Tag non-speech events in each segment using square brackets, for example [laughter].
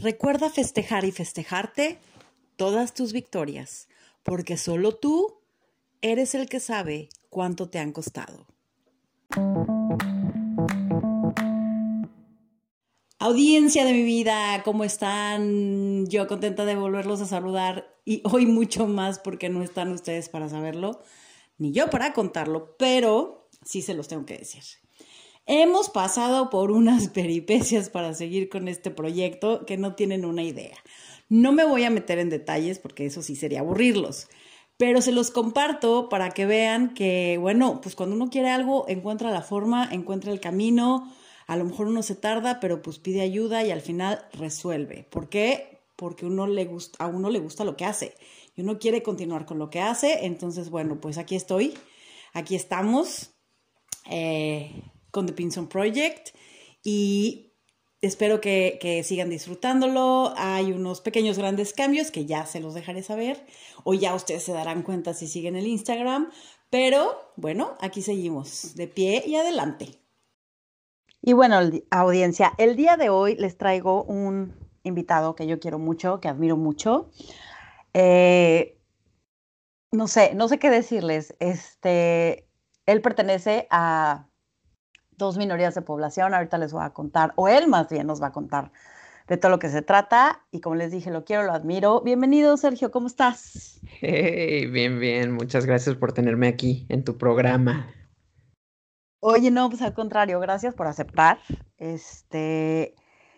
Recuerda festejar y festejarte todas tus victorias, porque solo tú eres el que sabe cuánto te han costado. Audiencia de mi vida, ¿cómo están? Yo contenta de volverlos a saludar y hoy mucho más porque no están ustedes para saberlo, ni yo para contarlo, pero sí se los tengo que decir. Hemos pasado por unas [laughs] peripecias para seguir con este proyecto que no tienen una idea. No me voy a meter en detalles porque eso sí sería aburrirlos, pero se los comparto para que vean que, bueno, pues cuando uno quiere algo, encuentra la forma, encuentra el camino, a lo mejor uno se tarda, pero pues pide ayuda y al final resuelve. ¿Por qué? Porque uno le gusta, a uno le gusta lo que hace y uno quiere continuar con lo que hace, entonces, bueno, pues aquí estoy, aquí estamos. Eh, con The Pinson Project y espero que, sigan disfrutándolo. Hay unos pequeños grandes cambios que ya se los dejaré saber o ya ustedes se darán cuenta si siguen el Instagram. Pero bueno, aquí seguimos de pie y adelante. Y bueno, audiencia, el día de hoy les traigo un invitado que yo quiero mucho, que admiro mucho. Eh, no sé, no sé qué decirles. Este, él pertenece a dos minorías de población. Ahorita les voy a contar, o él más bien nos va a contar de todo lo que se trata. Y como les dije, lo quiero, lo admiro. Bienvenido, Sergio, ¿cómo estás? Hey, bien, bien. Muchas gracias por tenerme aquí en tu programa. Oye, no, pues al contrario, gracias por aceptar. Este,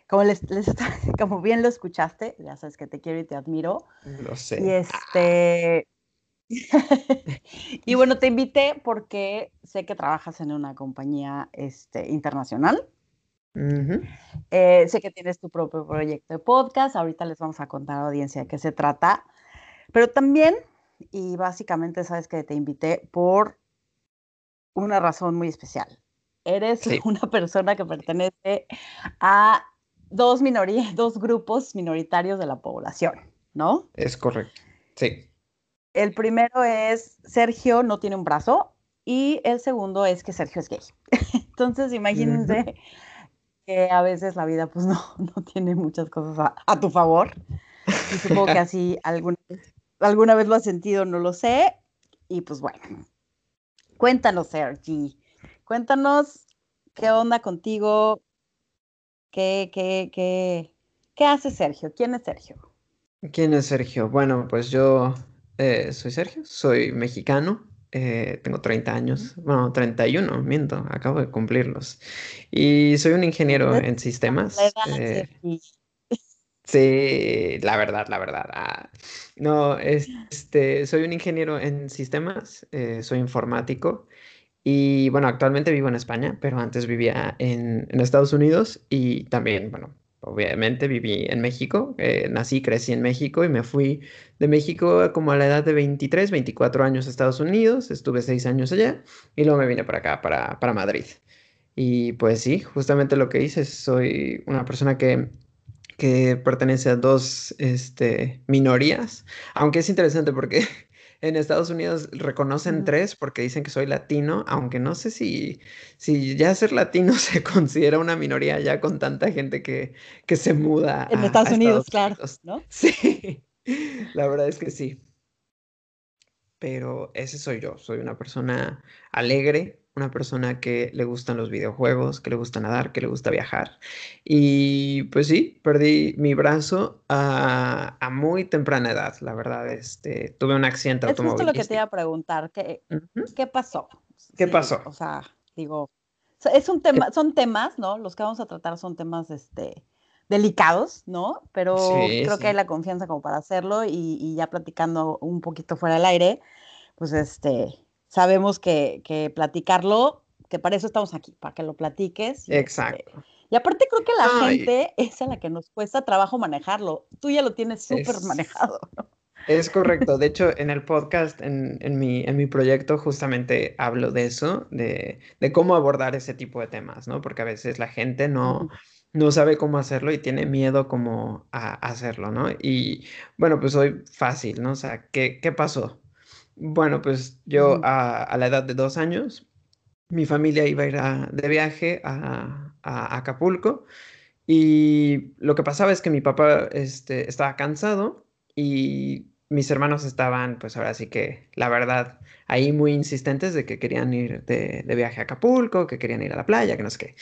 como les, [laughs] como bien lo escuchaste, ya sabes que te quiero y te admiro. Lo sé. Y este, [laughs] y bueno, te invité porque sé que trabajas en una compañía este, internacional. Eh, sé que tienes tu propio proyecto de podcast. Ahorita les vamos a contar a la audiencia de qué se trata. Pero también, y básicamente sabes que te invité por una razón muy especial. Eres [laughs] una persona que pertenece a dos minorías, dos grupos minoritarios de la población, ¿no? Es correcto. Sí. El primero es Sergio no tiene un brazo y el segundo es que Sergio es gay. [laughs] Entonces, imagínense que a veces la vida pues no, no tiene muchas cosas a, tu favor. Y supongo que así [laughs] alguna, alguna vez lo has sentido, no lo sé. Y pues bueno, cuéntanos, Sergio. Cuéntanos qué onda contigo, qué, qué, qué, qué hace Sergio, quién es Sergio. ¿Quién es Sergio? Bueno, pues yo eh, soy Sergio, soy mexicano, eh, tengo 30 años, bueno, 31, miento, acabo de cumplirlos. Y soy un ingeniero en sistemas. Eh, sí, la verdad, la verdad. Ah, no, este, soy un ingeniero en sistemas, soy informático. Y bueno, actualmente vivo en España, pero antes vivía en, en Estados Unidos y también, bueno, obviamente viví en México, eh, nací, crecí en México y me fui de México como a la edad de 23, 24 años a Estados Unidos, estuve seis años allá y luego me vine para acá, para, para Madrid. Y pues sí, justamente lo que hice, soy una persona que, que pertenece a dos este, minorías, aunque es interesante porque en Estados Unidos reconocen tres porque dicen que soy latino, aunque no sé si, si ya ser latino [laughs] se considera una minoría ya con tanta gente que, que se muda. En Estados, Unidos, claro, ¿no? Sí, [laughs] la verdad es que sí. Pero ese soy yo, soy una persona alegre, una persona que le gustan los videojuegos, que le gusta nadar, que le gusta viajar. Y pues sí, perdí mi brazo a, muy temprana edad, la verdad. Este, tuve un accidente es justo lo que te iba a preguntar, ¿qué, ¿qué pasó? ¿Qué pasó? O sea, digo, es un tema, son temas, ¿no? Los que vamos a tratar son temas, este, delicados, ¿no? Pero creo que hay la confianza como para hacerlo y, y ya platicando un poquito fuera del aire, pues este, sabemos que, que, platicarlo, que para eso estamos aquí, para que lo platiques. Y, este, Exacto. y aparte creo que la gente es a la que nos cuesta trabajo manejarlo. Tú ya lo tienes súper manejado, ¿no? Es correcto. De hecho, en el podcast, en, en, mi, en mi proyecto, justamente hablo de eso, de, de, cómo abordar ese tipo de temas, ¿no? Porque a veces la gente no, no sabe cómo hacerlo y tiene miedo como a hacerlo, ¿no? Y bueno, pues hoy fácil, ¿no? O sea, ¿qué, qué pasó? Bueno, pues yo a, la edad de dos años, mi familia iba a ir de viaje a, Acapulco Y lo que pasaba es que mi papá este, estaba cansado y mis hermanos estaban, pues ahora sí que, la verdad, ahí muy insistentes de que querían ir de, viaje a Acapulco, que querían ir a la playa, que no sé qué.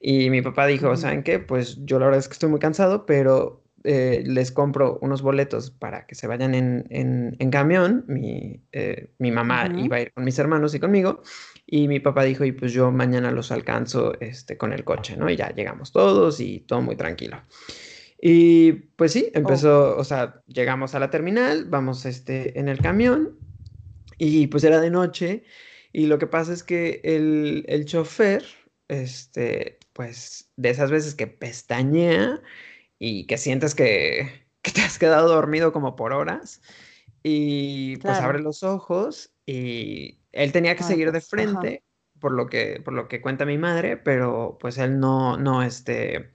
Y mi papá dijo, ¿saben qué? Pues yo la verdad es que estoy muy cansado, pero eh, les compro unos boletos para que se vayan en, camión. Mi, eh, mi mamá iba a ir con mis hermanos y conmigo. Y mi papá dijo, y pues yo mañana los alcanzo este, con el coche, ¿no? Y ya llegamos todos y todo muy tranquilo. Y pues sí, empezó, o sea, llegamos a la terminal, vamos este, en el camión y pues era de noche y lo que pasa es que el, el chofer, este, pues de esas veces que pestañea y que sientes que, que te has quedado dormido como por horas y pues abre los ojos y él tenía que seguir de frente, por lo que, por lo que cuenta mi madre, pero pues él no, no, este,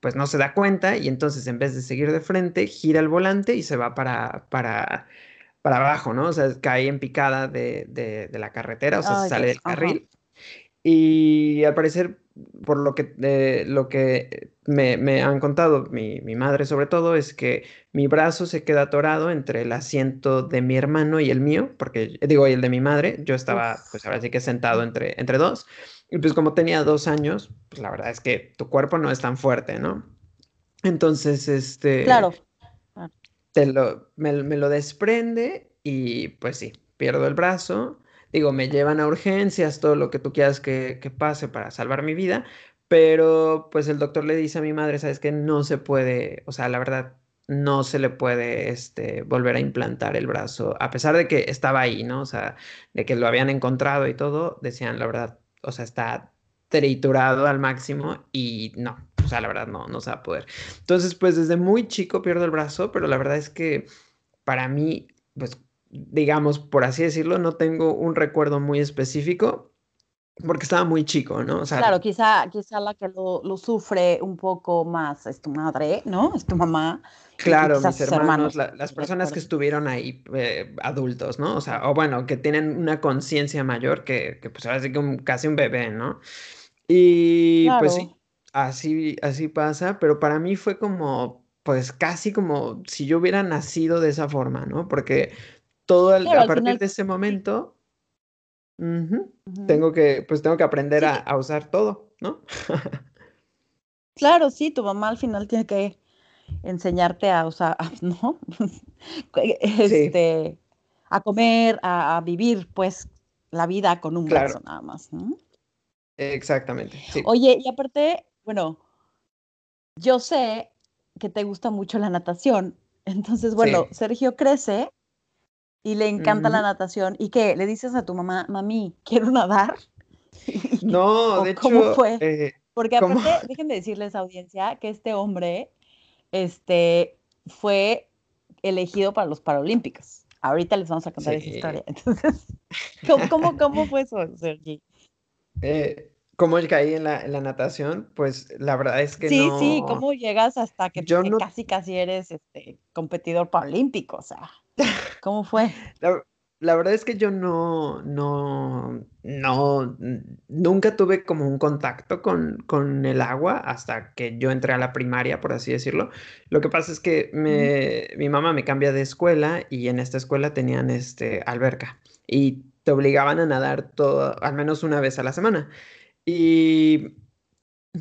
pues no se da cuenta y entonces en vez de seguir de frente, gira el volante y se va para, para, para abajo, ¿no? O sea, cae en picada de, de, la carretera, o sea, sale del carril. Y al parecer, por lo que, lo que me, me han contado mi, mi, madre sobre todo, es que mi brazo se queda atorado entre el asiento de mi hermano y el mío, porque digo, y el de mi madre, yo estaba, pues ahora sí que sentado entre, entre dos. Y pues como tenía dos años, pues la verdad es que tu cuerpo no es tan fuerte, ¿no? Entonces, este... Claro. Te lo, me, me lo desprende y pues sí, pierdo el brazo digo, me llevan a urgencias, todo lo que tú quieras que, pase para salvar mi vida, pero pues el doctor le dice a mi madre, sabes que no se puede, o sea, la verdad, no se le puede este, volver a implantar el brazo, a pesar de que estaba ahí, ¿no? O sea, de que lo habían encontrado y todo, decían, la verdad, o sea, está triturado al máximo y no, o sea, la verdad no, no se va a poder. Entonces, pues desde muy chico pierdo el brazo, pero la verdad es que para mí, pues digamos, por así decirlo, no tengo un recuerdo muy específico porque estaba muy chico, ¿no? O sea, claro, quizá, quizá la que lo, sufre un poco más es tu madre, ¿no? Es tu mamá. Claro, mis hermanos, las personas que estuvieron ahí, eh, adultos, ¿no? O sea, o bueno, que tienen una conciencia mayor que, que, pues ahora sí que casi un bebé, ¿no? Y pues sí, así, así pasa, pero para mí fue como, pues casi como si yo hubiera nacido de esa forma, ¿no? Porque todo a partir de ese momento, tengo que, pues tengo que aprender a, usar todo, ¿no? [laughs] claro, sí, tu mamá al final tiene que enseñarte a usar, [laughs] ¿no? [laughs] este, a comer, a, vivir, pues, la vida con un brazo nada más. Exactamente. Oye, y aparte, bueno, yo sé que te gusta mucho la natación. Entonces, bueno, Sergio crece y le encanta la natación. ¿Y qué? ¿Le dices a tu mamá, mami, quiero nadar? [laughs] No, de hecho. ¿Cómo fue? Eh, Porque aparte, dejen de decirles, audiencia, que este hombre este, fue elegido para los Paralímpicos. Ahorita les vamos a contar esa historia. [laughs] Entonces, ¿cómo, cómo, fue eso, Sergi? Eh, ¿Cómo caí en la, en la, natación? Pues la verdad es que sí, no. Sí, sí, ¿cómo llegas hasta que, casi casi eres este, competidor paralímpico? O sea. [laughs] ¿Cómo fue? La, verdad es que yo no, no, no, nunca tuve como un contacto con, con, el agua hasta que yo entré a la primaria, por así decirlo. Lo que pasa es que me, mi mamá me cambia de escuela y en esta escuela tenían este, alberca y te obligaban a nadar todo, al menos una vez a la semana. Y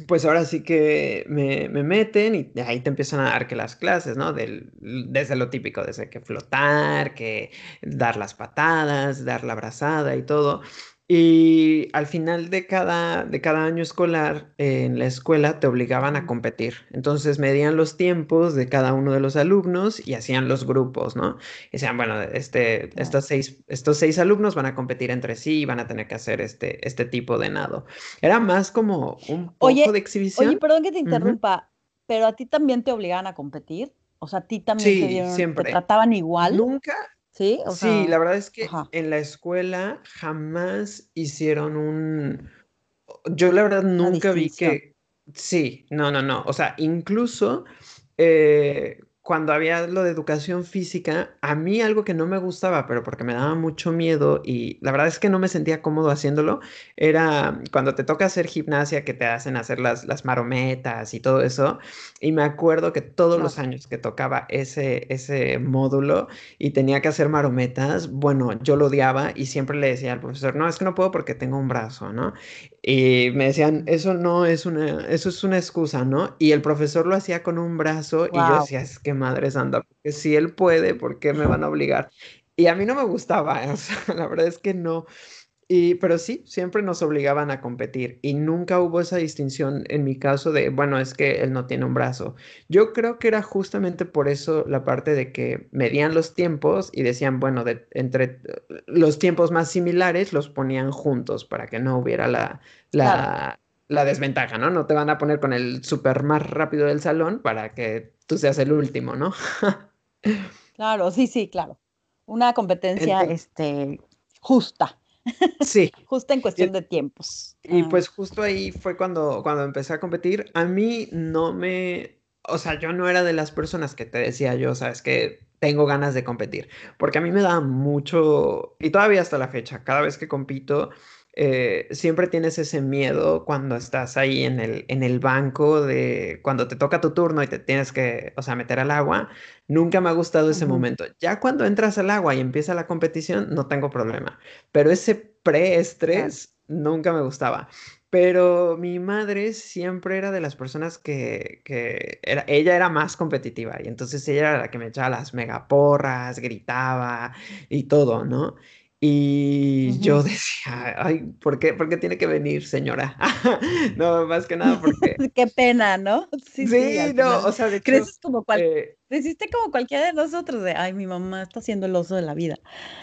pues ahora sí que me, meten y ahí te empiezan a dar que las clases, ¿no? Desde lo típico, desde que flotar, que dar las patadas, dar la abrazada y todo. Y al final de cada, de cada año escolar en la escuela te obligaban a competir. Entonces medían los tiempos de cada uno de los alumnos y hacían los grupos, ¿no? Y decían, bueno, este, estos, seis, estos seis alumnos van a competir entre sí y van a tener que hacer este, este tipo de nado. Era más como un poco de exhibición. Oye, perdón que te interrumpa, pero a ti también te obligaban a competir. O sea, a ti también te, siempre. te trataban igual. Nunca, Sí, la verdad es que en la escuela jamás hicieron un... Yo la verdad nunca vi que... Sí, no, no, no. O sea, incluso eh, cuando había lo de educación física, a mí algo que no me gustaba, pero porque me daba mucho miedo y la verdad es que no me sentía cómodo haciéndolo, era cuando te toca hacer gimnasia que te hacen hacer las, las marometas y todo eso. Y me acuerdo que todos los años que tocaba ese, ese módulo y tenía que hacer marometas, bueno, yo lo odiaba y siempre le decía al profesor, no, es que no puedo porque tengo un brazo, ¿no? Y me decían, eso no es una, eso es una excusa, ¿no? Y el profesor lo hacía con un brazo y yo decía, es que madre santa, porque si él puede, ¿por qué me van a obligar? Y a mí no me gustaba, [laughs] o sea, la verdad es que no. Y, pero sí, siempre nos obligaban a competir y nunca hubo esa distinción en mi caso de, bueno, es que él no tiene un brazo. Yo creo que era justamente por eso la parte de que medían los tiempos y decían, bueno, de, entre los tiempos más similares los ponían juntos para que no hubiera la, la, la desventaja, ¿no? No te van a poner con el súper más rápido del salón para que tú seas el último, ¿no? [laughs] claro, sí, sí, claro. Una competencia este, justa. Sí. [laughs] Justo en cuestión de tiempos. Y ah. pues justo ahí fue cuando, cuando empecé a competir. A mí no me, o sea, yo no era de las personas que te decía yo, sabes que tengo ganas de competir, porque a mí me da mucho, y todavía hasta la fecha, cada vez que compito, eh, siempre tienes ese miedo cuando estás ahí en el, en el banco de cuando te toca tu turno y te tienes que, o sea, meter al agua. Nunca me ha gustado ese momento. Ya cuando entras al agua y empieza la competición, no tengo problema. Pero ese pre-estrés nunca me gustaba. Pero mi madre siempre era de las personas que, que era, ella era más competitiva y entonces ella era la que me echaba las megaporras, gritaba y todo, ¿no? Y yo decía, ay, ¿por qué, ¿por qué tiene que venir, señora? [laughs] no, más que nada porque... [laughs] qué pena, ¿no? Sí, sí, no, o sea, de hecho, Creces como cual... Eh, como cualquiera de nosotros, de, ay, mi mamá está haciendo el oso de la vida.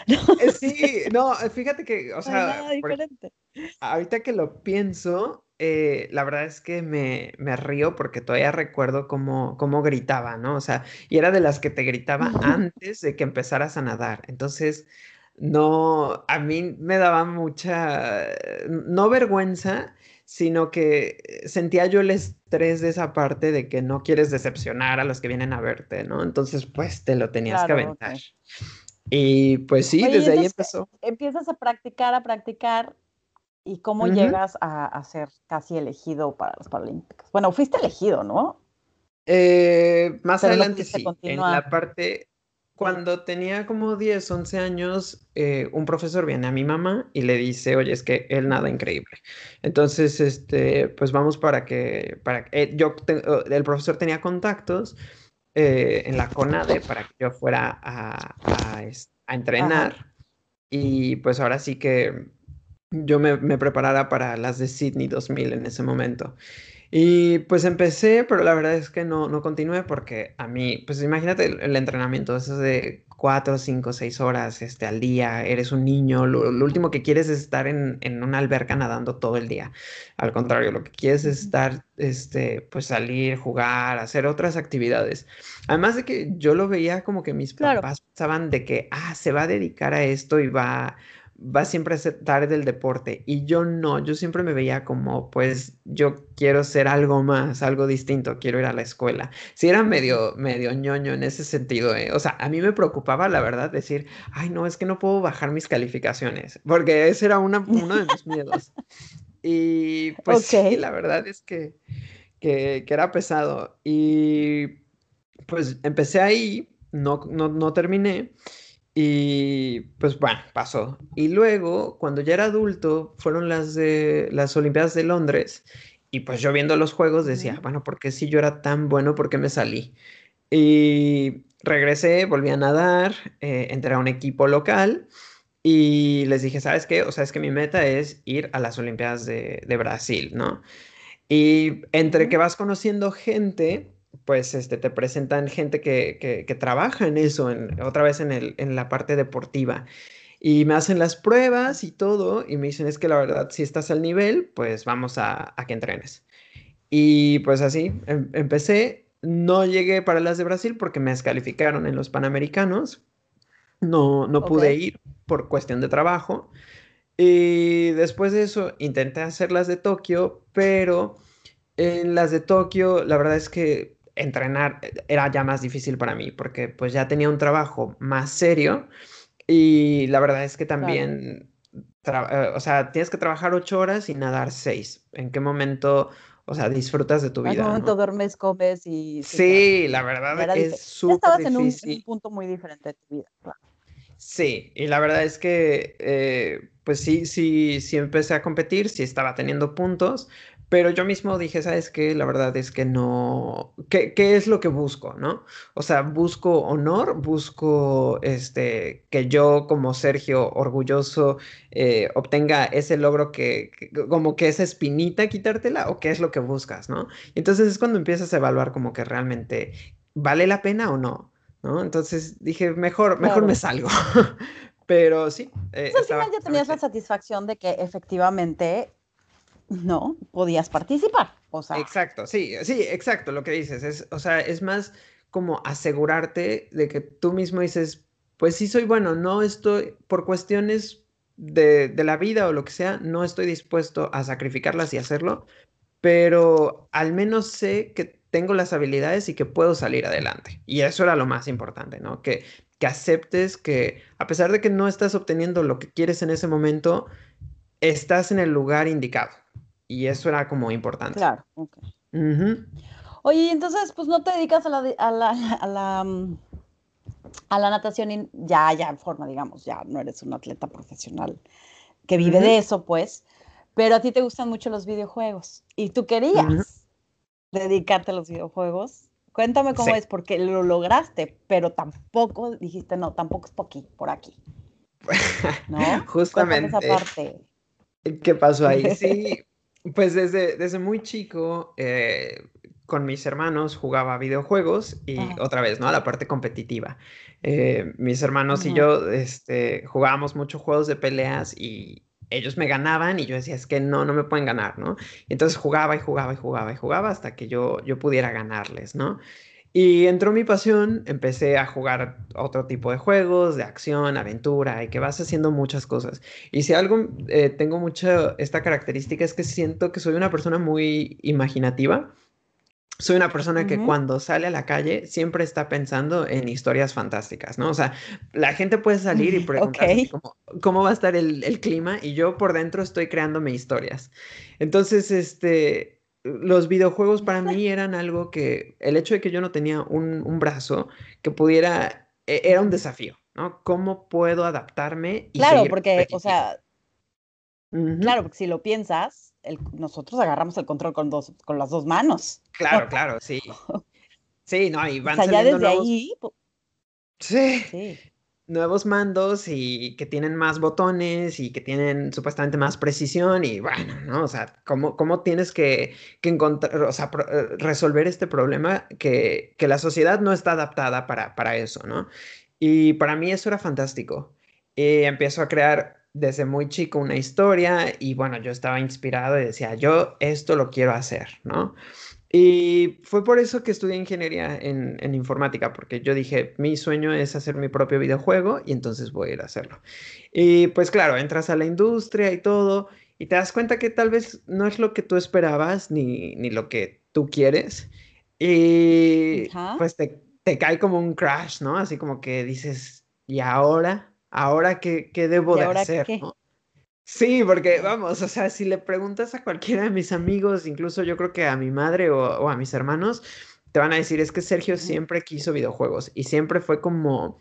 [laughs] Eh, sí, no, fíjate que, o sea, diferente. ahorita que lo pienso, eh, la verdad es que me, me, río porque todavía recuerdo cómo, cómo gritaba, ¿no? O sea, y era de las que te gritaba antes de que empezaras a nadar. Entonces, no, a mí me daba mucha, no vergüenza, sino que sentía yo el estrés de esa parte de que no quieres decepcionar a los que vienen a verte, ¿no? Entonces, pues te lo tenías que aventar. Y pues sí, desde ahí empezó. Empiezas a practicar, a practicar, y cómo llegas a, ser casi elegido para los Paralímpicos. Bueno, fuiste elegido, ¿no? Eh, más adelante sí, en la parte, cuando tenía como 10, 11 años, eh, un profesor viene a mi mamá y le dice, oye, es que él nada increíble. Entonces, este, pues vamos para que, para eh, yo, oh, el profesor tenía contactos eh, en la CONADE para que yo fuera a, a, entrenar. Y pues ahora sí que yo me, me preparara para las de Sydney 2000 en ese momento. Y pues empecé, pero la verdad es que no, no continué porque a mí, pues imagínate el, entrenamiento, eso es de cuatro, cinco, seis horas este, al día, eres un niño, lo, último que quieres es estar en, en, una alberca nadando todo el día. Al contrario, lo que quieres es estar, este, pues salir, jugar, hacer otras actividades. Además de que yo lo veía como que mis papás pensaban de que, ah, se va a dedicar a esto y va va siempre a tarde del deporte y yo no, yo siempre me veía como pues yo quiero ser algo más, algo distinto, quiero ir a la escuela. Si era medio, medio ñoño en ese sentido, ¿eh? o sea, a mí me preocupaba la verdad decir, ay no, es que no puedo bajar mis calificaciones, porque ese era una, uno de mis miedos. Y pues sí, la verdad es que, que, que, era pesado y pues empecé ahí, no, no, no terminé. Y pues bueno, pasó. Y luego, cuando ya era adulto, fueron las de las Olimpiadas de Londres. Y pues yo viendo los juegos decía, bueno, ¿por qué si yo era tan bueno, por qué me salí? Y regresé, volví a nadar, eh, entré a un equipo local y les dije, ¿sabes qué? O sea, es que mi meta es ir a las Olimpiadas de, de Brasil, ¿no? Y entre que vas conociendo gente, pues este, te presentan gente que, que, trabaja en eso, en, otra vez en, el, en la parte deportiva. Y me hacen las pruebas y todo, y me dicen, es que la verdad, si estás al nivel, pues vamos a, a que entrenes. Y pues así, em, empecé, no llegué para las de Brasil porque me descalificaron en los Panamericanos, no, no pude ir por cuestión de trabajo. Y después de eso intenté hacer las de Tokio, pero en las de Tokio, la verdad es que entrenar era ya más difícil para mí porque pues ya tenía un trabajo más serio y la verdad es que también, eh, o sea, tienes que trabajar ocho horas y nadar seis. ¿En qué momento, o sea, disfrutas de tu vida? En qué momento duermes, comes y... Sí, la verdad es súper estabas en un, punto muy diferente de tu vida, Sí, y la verdad es que, eh, pues sí, sí, sí empecé a competir, sí estaba teniendo puntos, pero yo mismo dije, ¿sabes qué? La verdad es que no, ¿qué, qué es lo que busco, no? O sea, busco honor, busco este, que yo como Sergio orgulloso eh, obtenga ese logro que, como que esa espinita quitártela, o qué es lo que buscas, ¿no? Entonces es cuando empiezas a evaluar como que realmente vale la pena o no, ¿no? Entonces dije, mejor, mejor me salgo. [laughs] Pero sí. Eh, pues al final ya tenías la satisfacción de que efectivamente no podías participar. O sea. Exacto, sí, sí, exacto, lo que dices. Es, o sea, es más como asegurarte de que tú mismo dices, pues sí soy bueno, no estoy, por cuestiones de, la vida o lo que sea, no estoy dispuesto a sacrificarlas y hacerlo, pero al menos sé que tengo las habilidades y que puedo salir adelante. Y eso era lo más importante, ¿no? Que, que aceptes que a pesar de que no estás obteniendo lo que quieres en ese momento, estás en el lugar indicado. Y eso era como importante. Claro, ok. Oye, entonces, pues no te dedicas a la, a la, [laughs] a la, mm, a la natación ya, ya en forma, digamos, ya no eres un atleta profesional que vive de eso, pues, pero a ti te gustan mucho los videojuegos y tú querías dedicarte a los videojuegos. Cuéntame cómo es, porque lo lograste, pero tampoco dijiste, no, tampoco es por aquí, por [laughs] aquí. ¿No? Justamente. esa parte. ¿Qué pasó ahí? Sí, [laughs] pues desde, desde muy chico, eh, con mis hermanos jugaba videojuegos y otra vez, ¿no? A la parte competitiva. Eh, mis hermanos y yo este, jugábamos muchos juegos de peleas y ellos me ganaban y yo decía, es que no, no me pueden ganar, ¿no? entonces jugaba y jugaba y jugaba y jugaba hasta que yo, yo pudiera ganarles, ¿no? Y entró mi pasión, empecé a jugar otro tipo de juegos, de acción, aventura, y que vas haciendo muchas cosas. Y si algo eh, tengo mucho esta característica es que siento que soy una persona muy imaginativa. Soy una persona que cuando sale a la calle siempre está pensando en historias fantásticas, ¿no? O sea, la gente puede salir y [laughs] preguntarse cómo, cómo, va a estar el, el clima y yo por dentro estoy creándome historias. Entonces, este, los videojuegos para mí eran algo que el hecho de que yo no tenía un, brazo que pudiera, e, era un desafío, ¿no? ¿Cómo puedo adaptarme? Y claro, porque, o sea, claro, porque si lo piensas, nosotros agarramos el control con, dos, con las dos manos. Claro, claro, sí. [laughs] Sí, no, y van o sea, ya desde ahí... Sí. sí nuevos mandos y que tienen más botones y que tienen supuestamente más precisión y bueno, ¿no? O sea, ¿cómo, cómo tienes que, encontrar, o sea, eh, resolver este problema que, que, la sociedad no está adaptada para, para eso, ¿no? Y para mí eso era fantástico. Y empiezo a crear desde muy chico una historia y bueno, yo estaba inspirado y decía, yo esto lo quiero hacer, ¿no? Y fue por eso que estudié ingeniería en, informática, porque yo dije, mi sueño es hacer mi propio videojuego y entonces voy a ir a hacerlo. Y pues claro, entras a la industria y todo, y te das cuenta que tal vez no es lo que tú esperabas ni, ni lo que tú quieres. Y pues te, te, cae como un crash, ¿no? Así como que dices, ¿y ahora? ¿Ahora qué, qué debo de hacer? ¿no? Sí, porque vamos, o sea, si le preguntas a cualquiera de mis amigos, incluso yo creo que a mi madre o, a mis hermanos, te van a decir, es que Sergio siempre quiso videojuegos y siempre fue como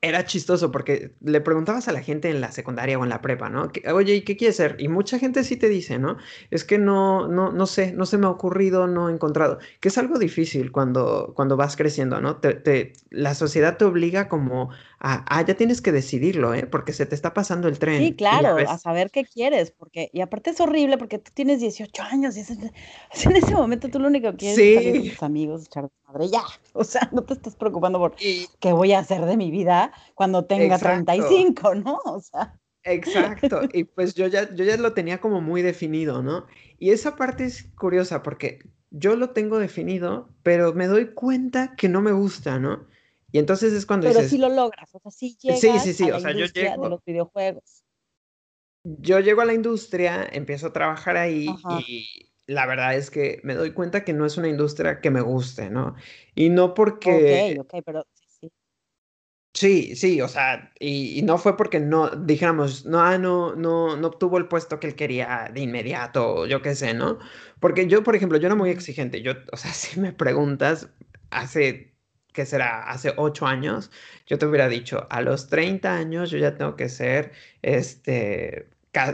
era chistoso porque le preguntabas a la gente en la secundaria o en la prepa, ¿no? Oye, ¿y qué quieres ser? Y mucha gente sí te dice, ¿no? Es que no, no, no sé, no se me ha ocurrido, no he encontrado. Que es algo difícil cuando, cuando vas creciendo, ¿no? Te, la sociedad te obliga como a, ah, ya tienes que decidirlo, ¿eh? Porque se te está pasando el tren. Sí, claro, a saber qué quieres, porque, y aparte es horrible porque tú tienes 18 años y [laughs] en ese momento tú lo único que quieres es salir con tus amigos, echar madre, ya. [laughs] O sea, no te estás preocupando por qué voy a hacer de mi vida cuando tenga 35, ¿no? O sea. Exacto, [laughs] y pues yo ya, yo ya lo tenía como muy definido, ¿no? Y esa parte es curiosa porque yo lo tengo definido, pero me doy cuenta que no me gusta, ¿no? Y entonces es cuando pero si lo logras, o sea, si llegas sí, sí, sí, o sea, yo llego, de los videojuegos. Yo llego a la industria, empiezo a trabajar ahí y la verdad es que me doy cuenta que no es una industria que me guste, ¿no? Y no porque... Ok, ok, pero Sí, sí, o sea, y, no fue porque no, dijéramos, no, ah, no, no, no obtuvo el puesto que él quería de inmediato, yo qué sé, ¿no? Porque yo, por ejemplo, yo era muy exigente, yo, o sea, [laughs] si me preguntas, hace, ¿qué será? Hace ocho años, yo te hubiera dicho, a los 30 años yo ya tengo que ser, este,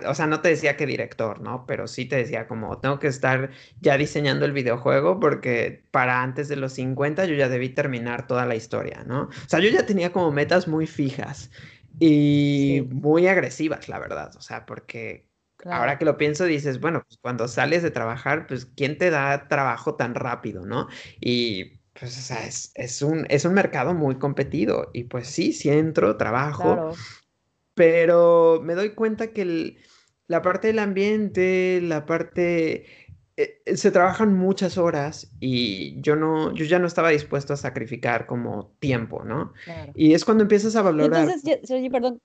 o sea, no te decía que director, ¿no? Pero sí te decía como, tengo que estar ya diseñando el videojuego porque para antes de los 50 yo ya debí terminar toda la historia, ¿no? O sea, yo ya tenía como metas muy fijas y muy agresivas, la verdad, o sea, porque ahora que lo pienso dices, bueno, pues cuando sales de trabajar, pues ¿quién te da trabajo tan rápido, ¿no? Y pues, o sea, es, un, es un mercado muy competido y pues sí, si entro, trabajo pero me doy cuenta que la parte del ambiente, la parte... Eh, eh, se trabajan muchas horas y yo no, yo ya no estaba dispuesto a sacrificar como tiempo, ¿no? Y es cuando empiezas a valorar. Entonces, perdón,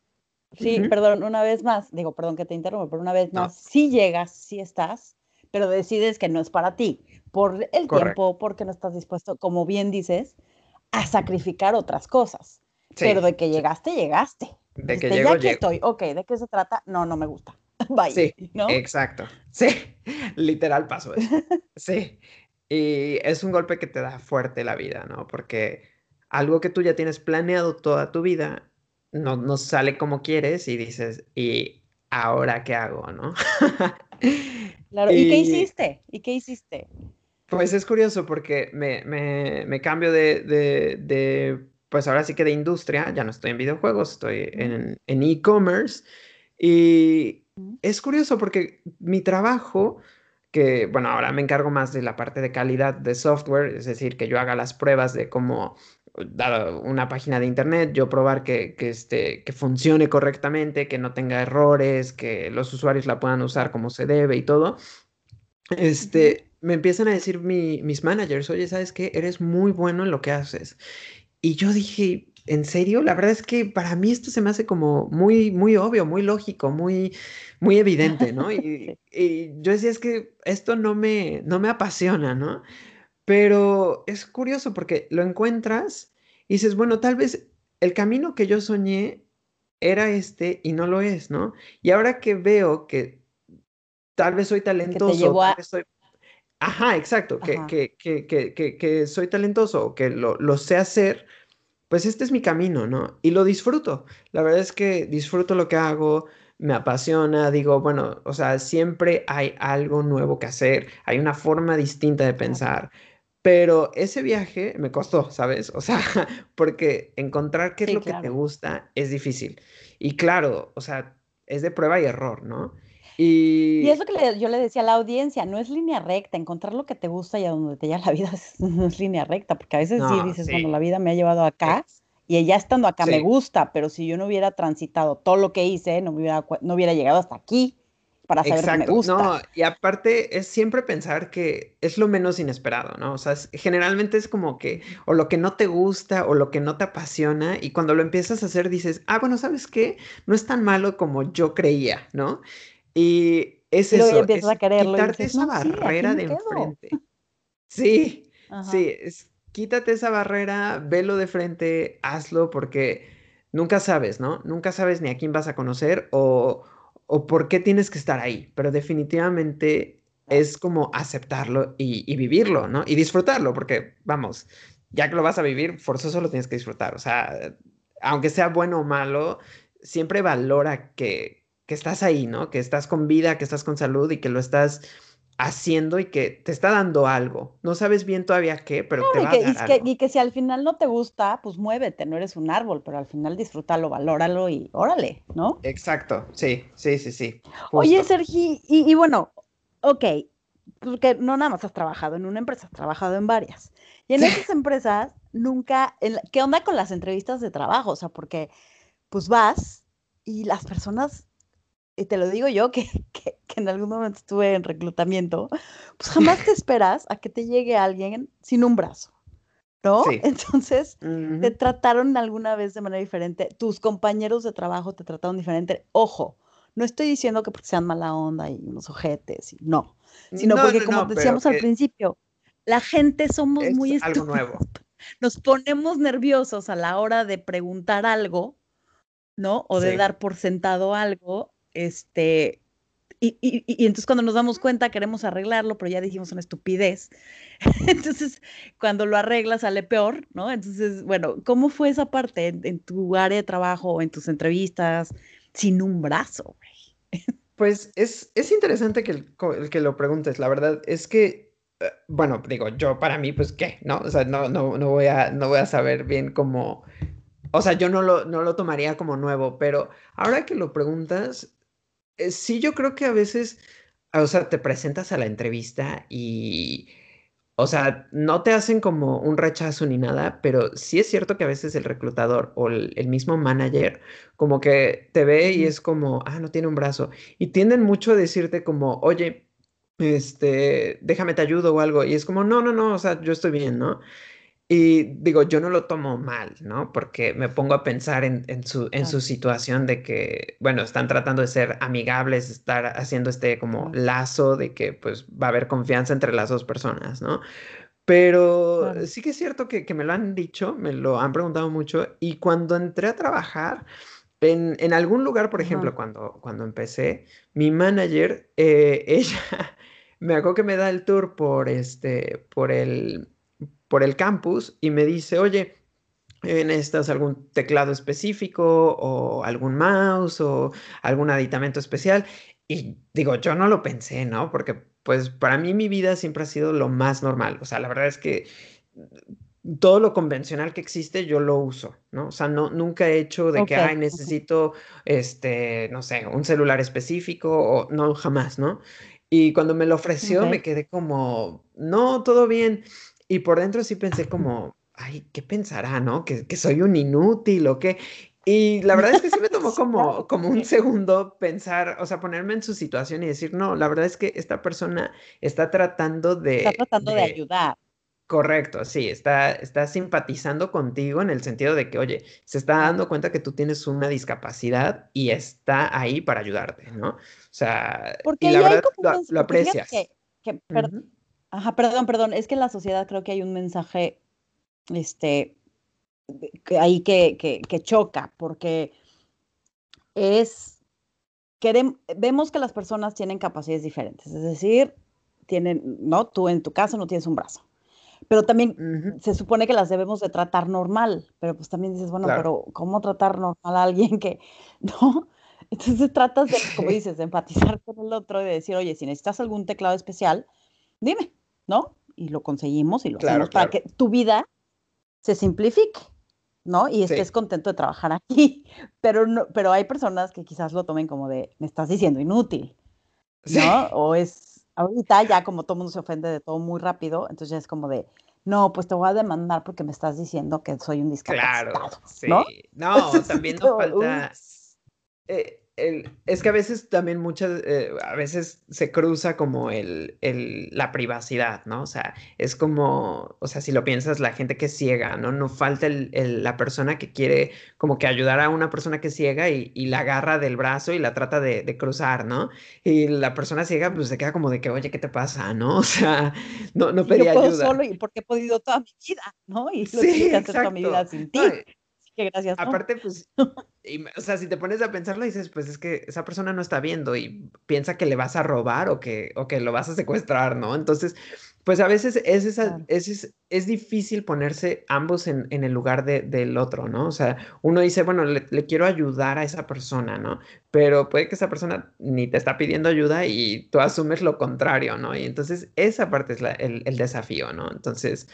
sí, perdón, una vez más, digo, perdón que te interrumpa, pero una vez más, sí llegas, sí estás, pero decides que no es para ti, por el tiempo, porque no estás dispuesto, como bien dices, a sacrificar otras cosas. pero de que llegaste, llegaste. De que llego, ya que estoy, ok, ¿de qué se trata? No, no me gusta. [laughs] Bye. Sí, exacto. [laughs] Sí, literal pasó eso. [laughs] Sí. Y es un golpe que te da fuerte la vida, ¿no? Porque algo que tú ya tienes planeado toda tu vida no, no sale como quieres y dices, ¿y ahora qué hago, no? Claro, ¿y, qué hiciste? ¿Y qué hiciste? Pues es curioso porque me, me, me cambio de, de, de pues ahora sí que de industria, ya no estoy en videojuegos, estoy en e-commerce. y es curioso porque mi trabajo, que bueno, ahora me encargo más de la parte de calidad de software, es decir, que yo haga las pruebas de cómo dado una página de internet, yo probar que, que, este, que funcione correctamente, que no tenga errores, que los usuarios la puedan usar como se debe y todo. Este, me empiezan a decir mis managers, oye, ¿sabes qué? Eres muy bueno en lo que haces. Y yo dije, ¿en serio? La verdad es que para mí esto se me hace como muy, muy obvio, muy lógico, muy, muy evidente, ¿no? [laughs] Y, yo decía, es que esto no me, no me apasiona, ¿no? Pero es curioso porque lo encuentras y dices, bueno, tal vez el camino que yo soñé era este y no lo es, ¿no? Y ahora que veo que tal vez soy talentoso, tal vez soy Ajá, exacto, que, que, que, que, que soy talentoso, que lo, lo sé hacer, pues este es mi camino, ¿no? Y lo disfruto. La verdad es que disfruto lo que hago, me apasiona, digo, bueno, o sea, siempre hay algo nuevo que hacer, hay una forma distinta de pensar, pero ese viaje me costó, ¿sabes? O sea, [laughs] porque encontrar qué es lo que te gusta es difícil. Y claro, o sea, es de prueba y error, ¿no? Y, es lo que yo le decía a la audiencia, no es línea recta, encontrar lo que te gusta y a donde te lleva la vida [laughs] no es línea recta, porque a veces sí dices, bueno, la vida me ha llevado acá y ya estando acá me gusta, pero si yo no hubiera transitado todo lo que hice, no, hubiera, no hubiera llegado hasta aquí para saber que me gusta. No, y aparte es siempre pensar que es lo menos inesperado, ¿no? O sea, generalmente es como que o lo que no te gusta o lo que no te apasiona y cuando lo empiezas a hacer dices, ah, bueno, ¿sabes qué? No es tan malo como yo creía, ¿no? Y es eso, es quitarte esa barrera de enfrente. [laughs] Sí, sí, quítate esa barrera, velo de frente, hazlo porque nunca sabes, ¿no? Nunca sabes ni a quién vas a conocer o, o por qué tienes que estar ahí, pero definitivamente es como aceptarlo y, y, vivirlo, ¿no? Y disfrutarlo, porque vamos, ya que lo vas a vivir, forzoso lo tienes que disfrutar, o sea, aunque sea bueno o malo, siempre valora que, que estás ahí, ¿no? Que estás con vida, que estás con salud y que lo estás haciendo y que te está dando algo. No sabes bien todavía qué, pero te va a dar y, que, y que si al final no te gusta, pues muévete, no eres un árbol, pero al final disfrútalo, valóralo y órale, ¿no? Exacto, sí, sí, sí, sí. Oye, Sergi, y, bueno, ok, porque no nada más has trabajado en una empresa, has trabajado en varias. Y en esas empresas nunca, ¿qué onda con las entrevistas de trabajo? O sea, porque pues vas y las personas y te lo digo yo [laughs] que, en algún momento estuve en reclutamiento, pues jamás te esperas a que te llegue alguien sin un brazo, ¿no? [laughs] Entonces, te trataron alguna vez de manera diferente, tus compañeros de trabajo te trataron diferente. Ojo, No estoy diciendo que porque sean mala onda y unos ojetes, no, sino porque como decíamos al principio, la gente somos muy algo nuevo. [laughs] Nos ponemos nerviosos a la hora de preguntar algo, ¿no? O de dar por sentado algo, este, y, y, entonces cuando nos damos cuenta queremos arreglarlo, pero ya dijimos una estupidez. [laughs] entonces, cuando lo arreglas sale peor, ¿no? Entonces, bueno, ¿cómo fue esa parte en, tu área de trabajo en tus entrevistas sin un brazo? [laughs] pues es, es interesante que, el, que lo preguntes. La verdad es que, eh, bueno, digo, yo para mí, pues, ¿qué? ¿No? O sea, no, no, no, voy, a, no voy a saber bien cómo... O sea, yo no lo, no lo tomaría como nuevo, pero ahora que lo preguntas, sí, yo creo que a veces, o sea, te presentas a la entrevista y, o sea, no te hacen como un rechazo ni nada, pero sí es cierto que a veces el reclutador o el, mismo manager como que te ve y es como, ah, no tiene un brazo. Y tienden mucho a decirte como, oye, este, déjame te ayudo o algo. Y es como, no, no, no, o sea, yo estoy bien, ¿no? Y digo, yo no lo tomo mal, ¿no? Porque me pongo a pensar en, su, en su situación de que, bueno, están tratando de ser amigables, estar haciendo este como lazo de que pues va a haber confianza entre las dos personas, ¿no? Pero sí que es cierto que, me lo han dicho, me lo han preguntado mucho y cuando entré a trabajar, en, en algún lugar, por ejemplo, cuando, cuando empecé, mi manager, eh, [laughs] ella, me acuerdo que me da el tour por, este, por el por el campus y me dice, oye, ¿necesitas algún teclado específico o algún mouse o algún aditamento especial? Y digo, yo no lo pensé, ¿no? Porque pues para mí mi vida siempre ha sido lo más normal. O sea, la verdad es que todo lo convencional que existe yo lo uso, ¿no? O sea, no, nunca he hecho de que, ay, necesito, este, no sé, un celular específico o no, jamás, ¿no? Y cuando me lo ofreció me quedé como, no, todo bien. Y por dentro sí pensé como, ay, ¿qué pensará, no? Que, soy un inútil o qué. Y la verdad es que sí me tomó [laughs] como, como un segundo pensar, o sea, ponerme en su situación y decir, no, la verdad es que esta persona está tratando de... Está tratando de, ayudar. Correcto, sí, está, está simpatizando contigo en el sentido de que, oye, se está dando cuenta que tú tienes una discapacidad y está ahí para ayudarte, ¿no? O sea, y la verdad lo, aprecias. Ajá, perdón, perdón, es que en la sociedad creo que hay un mensaje, este, que ahí que, que, choca, porque es, queremos, vemos que las personas tienen capacidades diferentes, es decir, tienen, ¿no? Tú en tu caso no tienes un brazo, pero también se supone que las debemos de tratar normal, pero pues también dices, bueno, pero ¿cómo tratar normal a alguien que, [laughs] no? Entonces tratas de, como [laughs] dices, de empatizar con el otro y de decir, oye, si necesitas algún teclado especial, dime, ¿no? Y lo conseguimos y lo hacemos para que tu vida se simplifique, ¿no? Y estés contento de trabajar aquí. [laughs] Pero, no, pero hay personas que quizás lo tomen como de, me estás diciendo inútil, ¿no? O es, ahorita ya como todo mundo se ofende de todo muy rápido, entonces ya es como de, no, pues te voy a demandar porque me estás diciendo que soy un discapacitado. Claro, sí. ¿no? No, [laughs] también nos falta es que a veces también muchas, eh, a veces se cruza como el, la privacidad, ¿no? O sea, es como, o sea, si lo piensas, la gente que es ciega, ¿no? No falta la persona que quiere como que ayudar a una persona que es ciega y, la agarra del brazo y la trata de, cruzar, ¿no? Y la persona ciega pues se queda como de que, oye, ¿qué te pasa, no? [laughs] O sea, no, no pedía yo puedo solo y porque he podido toda mi vida, ¿no? Y lo sí, hacer toda mi vida sin ti. Gracias. Aparte, pues, o sea, si te pones a pensarlo, dices, pues es que esa persona no está viendo y piensa que le vas a robar o que, o que lo vas a secuestrar, ¿no? Entonces, pues a veces es, esa, es, es, difícil ponerse ambos en, en el lugar de, del otro, ¿no? O sea, uno dice, bueno, le, quiero ayudar a esa persona, ¿no? Pero puede que esa persona ni te está pidiendo ayuda y tú asumes lo contrario, ¿no? Y entonces esa parte es el, el desafío, ¿no? Entonces,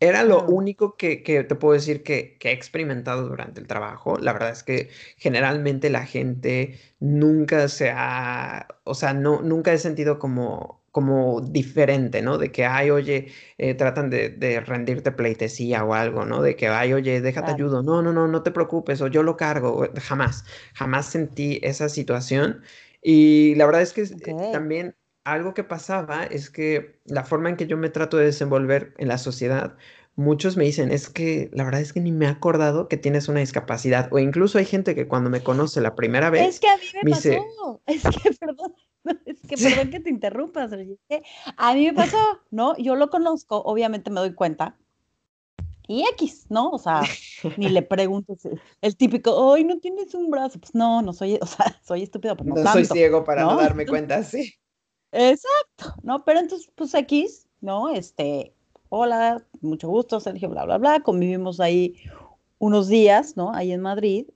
era lo único que, te puedo decir que, he experimentado durante el trabajo. La verdad es que generalmente la gente nunca se ha, o sea, no, nunca he sentido como, como diferente, ¿no? De que, ay, oye, eh, tratan de, rendirte pleitesía o algo, ¿no? De que, ay, oye, déjate ayudo. No, no, no, no te preocupes o yo lo cargo. Jamás, jamás sentí esa situación. Y la verdad es que también algo que pasaba es que la forma en que yo me trato de desenvolver en la sociedad muchos me dicen, es que la verdad es que ni me he acordado que tienes una discapacidad. O incluso hay gente que cuando me conoce la primera vez. Es que a mí me, pasó. [laughs] Es que, perdón. Es que perdón que te interrumpas, a mí me pasó, ¿no? Yo lo conozco, obviamente me doy cuenta, y X, ¿no? O sea, ni le pregunto el típico, ¡ay, no tienes un brazo! Pues no, no soy, o sea, soy estúpido, pero no, no soy ciego para ¿no? darme cuenta, sí. Exacto, ¿no? Pero entonces, pues X, ¿no? Este, hola, mucho gusto, Sergio, bla, bla, bla, convivimos ahí unos días, ¿no? Ahí en Madrid.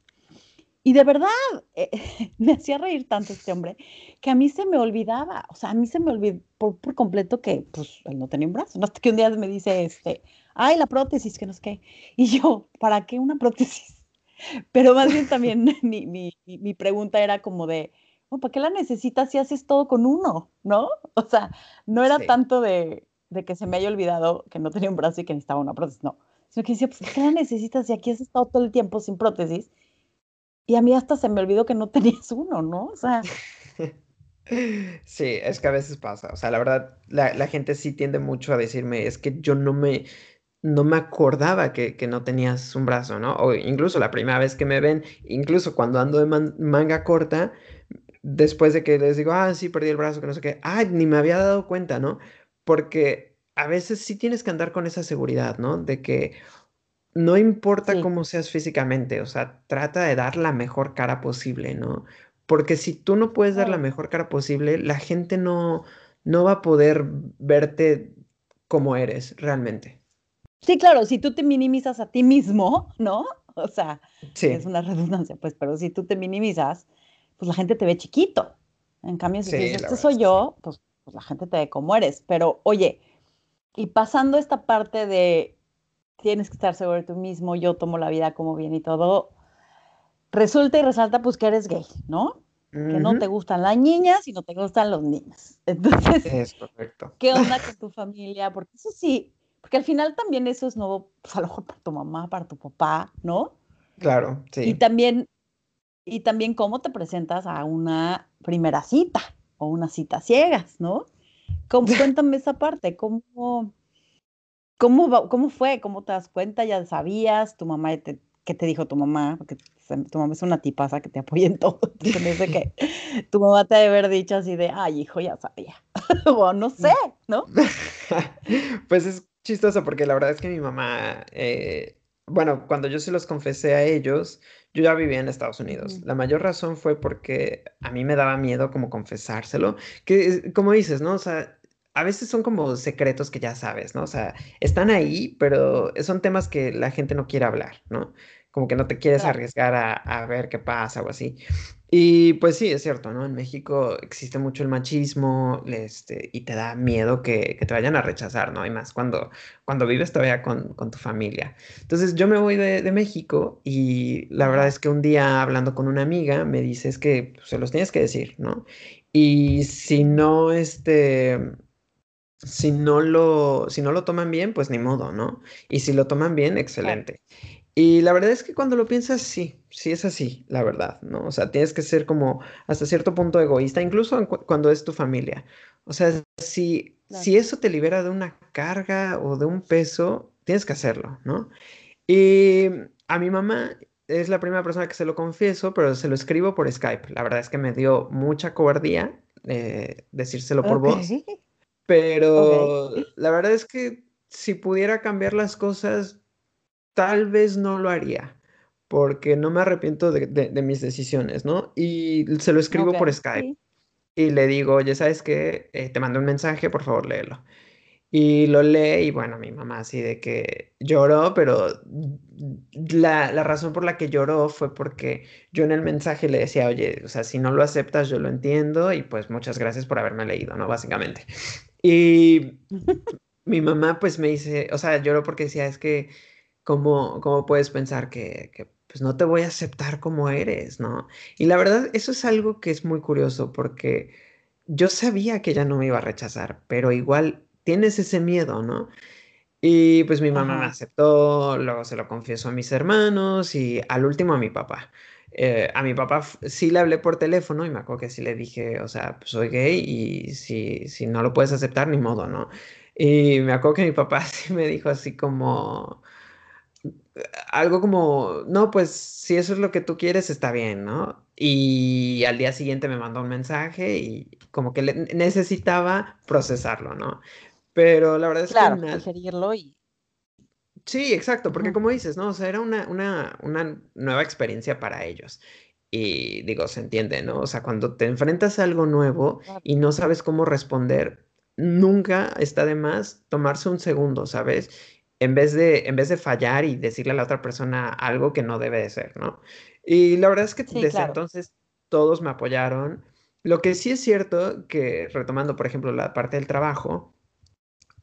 Y de verdad, eh, [laughs] me hacía reír tanto este hombre que a mí se me olvidaba, o sea, a mí se me olvidó por, por completo que, pues, él no tenía un brazo. ¿no? Hasta que un día me dice, este, ay, la prótesis, que no sé qué. Y yo, ¿para qué una prótesis? [laughs] Pero más bien también [laughs] mi, mi, mi pregunta era como de, ¿para qué la necesitas si haces todo con uno? ¿No? O sea, no era tanto de, de, que se me haya olvidado que no tenía un brazo y que necesitaba una prótesis, no. Sino que decía, pues, ¿qué la necesitas si aquí has estado todo el tiempo sin prótesis? Y a mí hasta se me olvidó que no tenías uno, ¿no? O sea... [laughs] Sí, es que a veces pasa. O sea, la verdad, la, la gente sí tiende mucho a decirme, es que yo no me, no me acordaba que, no tenías un brazo, ¿no? O incluso la primera vez que me ven, incluso cuando ando de manga corta, después de que les digo, ah, sí, perdí el brazo, que no sé qué, ah, ni me había dado cuenta, ¿no? Porque a veces sí tienes que andar con esa seguridad, ¿no? De que no importa cómo seas físicamente, o sea, trata de dar la mejor cara posible, ¿no? Porque si tú no puedes dar la mejor cara posible, la gente no, no va a poder verte como eres realmente. Sí, claro, si tú te minimizas a ti mismo, ¿no? O sea, es una redundancia, pues, pero si tú te minimizas, pues la gente te ve chiquito. En cambio, si dices, este soy yo, pues, pues, la gente te ve como eres. Pero, oye, y pasando esta parte de tienes que estar seguro de tú mismo, yo tomo la vida como bien y todo, resulta y resalta pues que eres gay, ¿no? Que no te gustan las niñas y no te gustan los niños. [laughs] Entonces, es correcto. ¿qué [laughs] onda con tu familia? Porque eso sí, porque al final también eso es nuevo, pues a lo mejor para tu mamá, para tu papá, ¿no? Claro, sí. Y también, y también cómo te presentas a una primera cita o una cita ciegas, ¿no? ¿Cómo, [laughs] cuéntame esa parte, ¿cómo, cómo, cómo fue? ¿Cómo te das cuenta? ¿Ya sabías? ¿Tu mamá te, qué te dijo tu mamá? Porque tu mamá es una tipaza que te apoya en todo. [laughs] Entonces, que [laughs] tu mamá te debe haber dicho así de, ay, hijo, ya sabía. o no sé, ¿no? pues es chistoso porque la verdad es que mi mamá, eh, bueno, cuando yo se los confesé a ellos, yo ya vivía en Estados Unidos. La mayor razón fue porque a mí me daba miedo como confesárselo, que como dices, ¿no? O sea, a veces son como secretos que ya sabes, ¿no? O sea, están ahí, pero son temas que la gente no quiere hablar, ¿no? Como que no te quieres arriesgar a, a ver qué pasa o así. Y pues sí, es cierto, ¿no? En México existe mucho el machismo este, y te da miedo que, que, te vayan a rechazar, ¿no? Y más cuando, cuando vives todavía con, con tu familia. Entonces yo me voy de, de, México y la verdad es que un día hablando con una amiga me dices que pues, se los tienes que decir, ¿no? Y si no, este, si no lo, si no lo toman bien, pues ni modo, ¿no? Y si lo toman bien, excelente. Y la verdad es que cuando lo piensas, sí, sí es así, la verdad, ¿no? O sea, tienes que ser como hasta cierto punto egoísta, incluso cuando es tu familia. O sea, si, si eso te libera de una carga o de un peso, tienes que hacerlo, ¿no? Y a mi mamá es la primera persona que se lo confieso, pero se lo escribo por Skype. La verdad es que me dio mucha cobardía eh, decírselo por voz. Pero la verdad es que si pudiera cambiar las cosas, tal vez no lo haría, porque no me arrepiento de, mis decisiones, ¿no? Y se lo escribo por Skype y le digo, oye, ¿sabes qué? Eh, te mando un mensaje, por favor, léelo. Y lo lee y bueno, mi mamá así de que lloró, pero la, la, razón por la que lloró fue porque yo en el mensaje le decía, oye, o sea, si no lo aceptas, yo lo entiendo y pues muchas gracias por haberme leído, ¿no? Básicamente. Y [laughs] mi mamá pues me dice, o sea, lloró porque decía, es que ¿cómo, cómo puedes pensar que, que, pues no te voy a aceptar como eres, ¿no? Y la verdad, eso es algo que es muy curioso porque yo sabía que ella no me iba a rechazar, pero igual tienes ese miedo, ¿no? Y pues mi mamá me aceptó, luego se lo confieso a mis hermanos y al último a mi papá. Eh, a mi papá sí le hablé por teléfono y me acuerdo que sí le dije, o sea, pues soy gay y si, si no lo puedes aceptar, ni modo, ¿no? Y me acuerdo que mi papá [laughs] sí me dijo así como, algo como, no, pues si eso es lo que tú quieres, está bien, ¿no? Y al día siguiente me mandó un mensaje y como que necesitaba procesarlo, ¿no? Pero la verdad es claro, que... digerirlo y... Sí, exacto, porque como dices, ¿no? O sea, era una, una, una nueva experiencia para ellos. Y digo, se entiende, ¿no? O sea, cuando te enfrentas a algo nuevo y no sabes cómo responder, nunca está de más tomarse un segundo, ¿sabes? En vez de, en vez de fallar y decirle a la otra persona algo que no debe de ser, ¿no? Y la verdad es que desde entonces todos me apoyaron. Lo que sí es cierto que, retomando, por ejemplo, la parte del trabajo,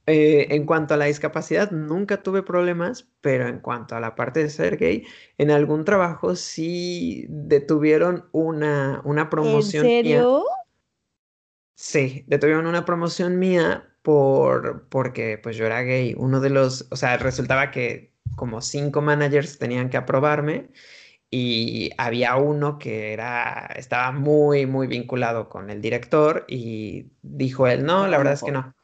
eh, en cuanto a la discapacidad, nunca tuve problemas, pero en cuanto a la parte de ser gay, en algún trabajo sí detuvieron una, una promoción. ¿En serio? Sí, detuvieron una promoción mía por, porque pues yo era gay. Uno de los, o sea, resultaba que como cinco managers tenían que aprobarme y había uno que era, estaba muy, muy vinculado con el director y dijo él, no, la verdad es que no.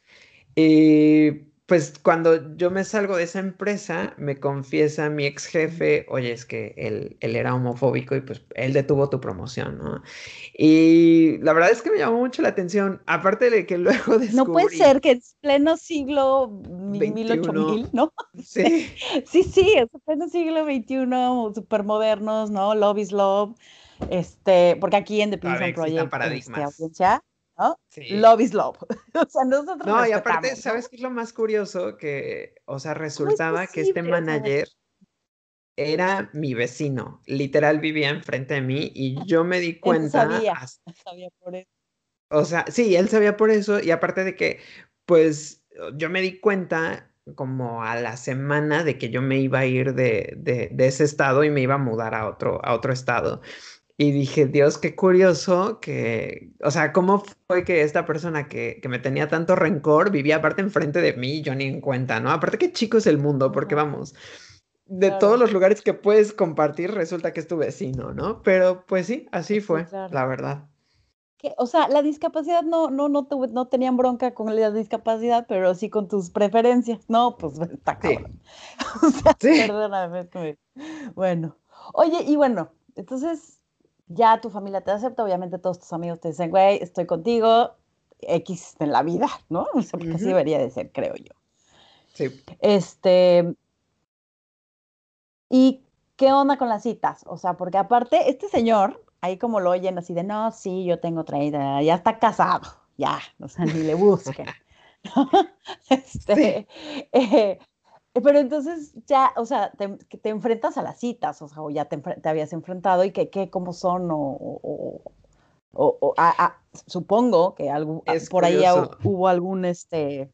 Y pues cuando yo me salgo de esa empresa, me confiesa mi ex jefe, oye, es que él, él, era homofóbico y pues él detuvo tu promoción, ¿no? Y la verdad es que me llamó mucho la atención, aparte de que [laughs] luego descubrí... No puede ser que es pleno siglo 1800, ¿no? Sí. [laughs] sí, sí, es pleno siglo XXI, súper modernos, ¿no? Love is love, este, porque aquí en The Prison Project, este, ¿no? Love is love. [laughs] o sea, nosotros No, y aparte, ¿sabes qué es lo más curioso? Que, o sea, resultaba que este manager era mi vecino. Literal vivía enfrente de mí y yo me di cuenta. Él sabía, sabía por eso. O sea, sí, él sabía por eso y aparte de que, pues, yo me di cuenta como a la semana de que yo me iba a ir de, de, de ese estado y me iba a mudar a otro, a otro estado. Y dije, Dios, qué curioso que, o sea, ¿cómo fue que esta persona que, que, me tenía tanto rencor vivía aparte enfrente de mí yo ni en cuenta, ¿no? Aparte, qué chico es el mundo, porque vamos, de todos los lugares que puedes compartir, resulta que es tu vecino, ¿no? Pero pues sí, así fue, la verdad. Que, o sea, la discapacidad no, no, no, no tenían bronca con la discapacidad, pero sí con tus preferencias. No, pues [laughs] está cabrón. [laughs] o sea, sí. perdóname. Bueno, oye, y bueno, entonces ya tu familia te acepta, obviamente todos tus amigos te dicen, güey, estoy contigo, X en la vida, ¿no? [laughs] O sea, porque así debería de ser, creo yo. Sí. Este, ¿y qué onda con las citas? O sea, porque aparte, este señor, ahí como lo oyen así de, no, sí, yo tengo 30, ya está casado, ya, o sea, ni le busquen. [laughs] este, eh, pero entonces ya, o sea, te, te enfrentas a las citas, o sea, o ya te, te habías enfrentado y que, qué, cómo son, o, o, supongo que algo, por ahí hubo algún, este,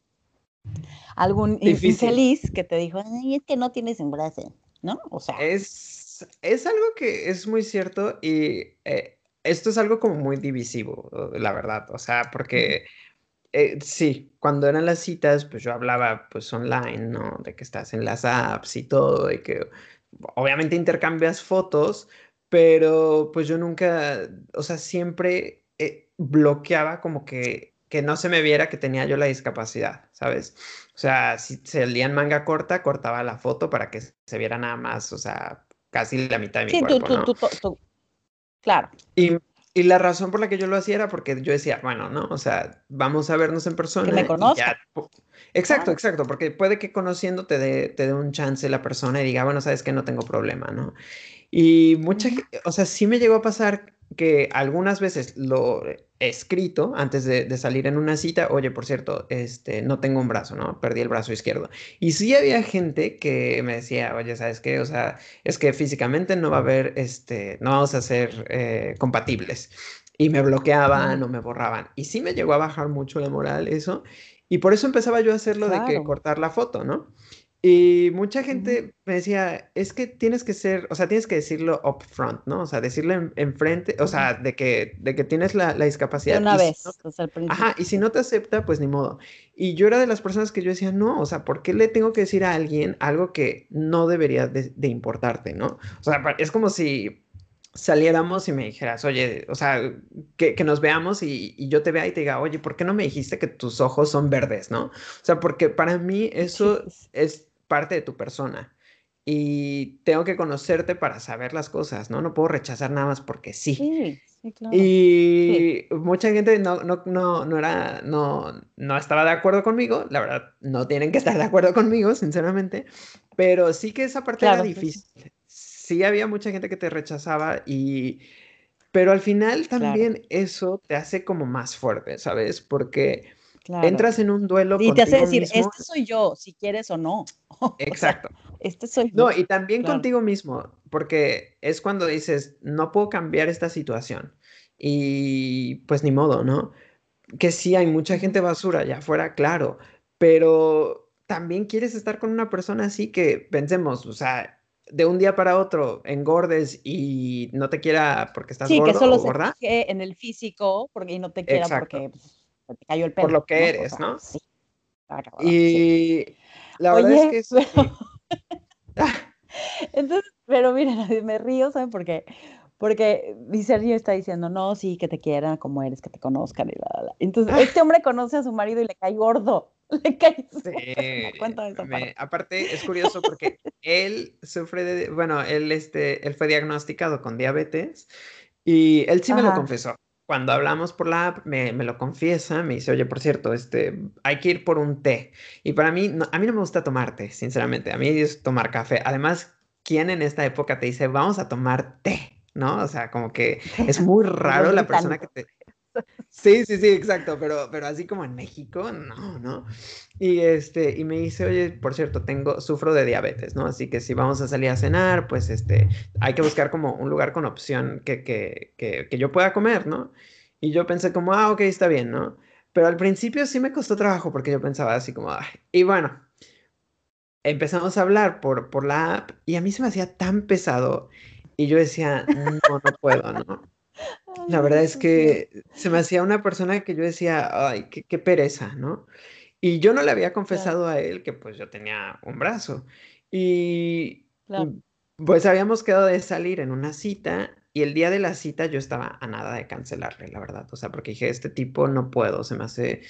algún infeliz que te dijo, Ay, es que no tienes embarazo, ¿no? O sea. Es, es algo que es muy cierto y eh, esto es algo como muy divisivo, la verdad, o sea, porque... Eh, sí, cuando eran las citas, pues yo hablaba pues online, ¿no? De que estás en las apps y todo, y que obviamente intercambias fotos, pero pues yo nunca, o sea, siempre eh, bloqueaba como que, que no se me viera que tenía yo la discapacidad, ¿sabes? O sea, si salía en manga corta, cortaba la foto para que se viera nada más, o sea, casi la mitad de mi sí, cuerpo, tú, tú, tú, claro. Y y la razón por la que yo lo hacía era porque yo decía, bueno, ¿no? O sea, vamos a vernos en persona. Que me conozca. Exacto, exacto, porque puede que conociendo te dé, te dé un chance la persona y diga, bueno, sabes que no tengo problema, ¿no? Y mucha, o sea, sí me llegó a pasar que algunas veces lo he escrito antes de, salir en una cita, oye, por cierto, este, no tengo un brazo, ¿no? Perdí el brazo izquierdo. Y sí había gente que me decía, oye, ¿sabes qué? O sea, es que físicamente no va a haber, este, no vamos a ser eh, compatibles. Y me bloqueaban o me borraban. Y sí me llegó a bajar mucho la moral eso. Y por eso empezaba yo a hacerlo de que cortar la foto, ¿no? Y mucha gente me decía, es que tienes que ser, o sea, tienes que decirlo upfront, ¿no? O sea, decirlo enfrente, o sea, de que, de que tienes la, la discapacidad. una vez, Ajá, y si no te acepta, pues ni modo. Y yo era de las personas que yo decía, no, o sea, ¿por qué le tengo que decir a alguien algo que no debería de, importarte, ¿no? O sea, es como si, saliéramos y me dijeras, oye, o sea, que, nos veamos y, y, yo te vea y te diga, oye, ¿por qué no me dijiste que tus ojos son verdes, no? O sea, porque para mí eso es parte de tu persona y tengo que conocerte para saber las cosas, ¿no? No puedo rechazar nada más porque sí. Sí, sí claro. Y mucha gente no, no, no, no, era, no, no estaba de acuerdo conmigo, la verdad, no tienen que estar de acuerdo conmigo, sinceramente, pero sí que esa parte era pues difícil. Sí había mucha gente que te rechazaba y... Pero al final también eso te hace como más fuerte, ¿sabes? Porque Entras en un duelo. Y te hace decir, este soy yo, si quieres o no. [laughs] Exacto. este soy yo. No, y también contigo mismo, porque es cuando dices, no puedo cambiar esta situación. Y pues ni modo, ¿no? Que sí hay mucha gente basura allá afuera, claro, pero también quieres estar con una persona así que pensemos, o sea, de un día para otro engordes y no te quiera porque estás sí, gordo que solo se en el físico porque no te quiera porque pues, cayó el Por lo que eres, ¿no? Sí. y la verdad es que eso... [laughs] Entonces, pero miren, [laughs] me río, ¿saben por qué? Porque mi Sergio está diciendo, no, sí, que te quieran como eres, que te conozcan y la, la. Entonces, este hombre conoce a su marido y le cae gordo. [laughs] Le cae sí, me, aparte es curioso porque él sufre de, bueno, él, este, él fue diagnosticado con diabetes y él sí me lo confesó cuando hablamos por la app, me, lo confiesa, me dice, oye, por cierto, este, hay que ir por un té. Y para mí, a mí no me gusta tomar té, sinceramente. A mí es tomar café. Además, ¿quién en esta época te dice, vamos a tomar té? ¿No? O sea, como que [laughs] es muy raro la persona que te, Sí, sí, sí, exacto, pero, pero así como en México, no, ¿no? Y, este, y me dice, oye, por cierto, tengo, sufro de diabetes, ¿no? Así que si vamos a salir a cenar, pues este, hay que buscar como un lugar con opción que, que, que, que yo pueda comer, ¿no? Y yo pensé como, ah, ok, está bien, ¿no? Pero al principio sí me costó trabajo porque yo pensaba así como, Ay. y bueno, empezamos a hablar por, por la app y a mí se me hacía tan pesado y yo decía, no, no puedo, ¿no? La verdad es que se me hacía una persona que yo decía, ay, qué, pereza, ¿no? Y yo no le había confesado a él que pues yo tenía un brazo. Y pues habíamos quedado de salir en una cita y el día de la cita yo estaba a nada de cancelarle, la verdad. O sea, porque dije, este tipo no puedo, se me hace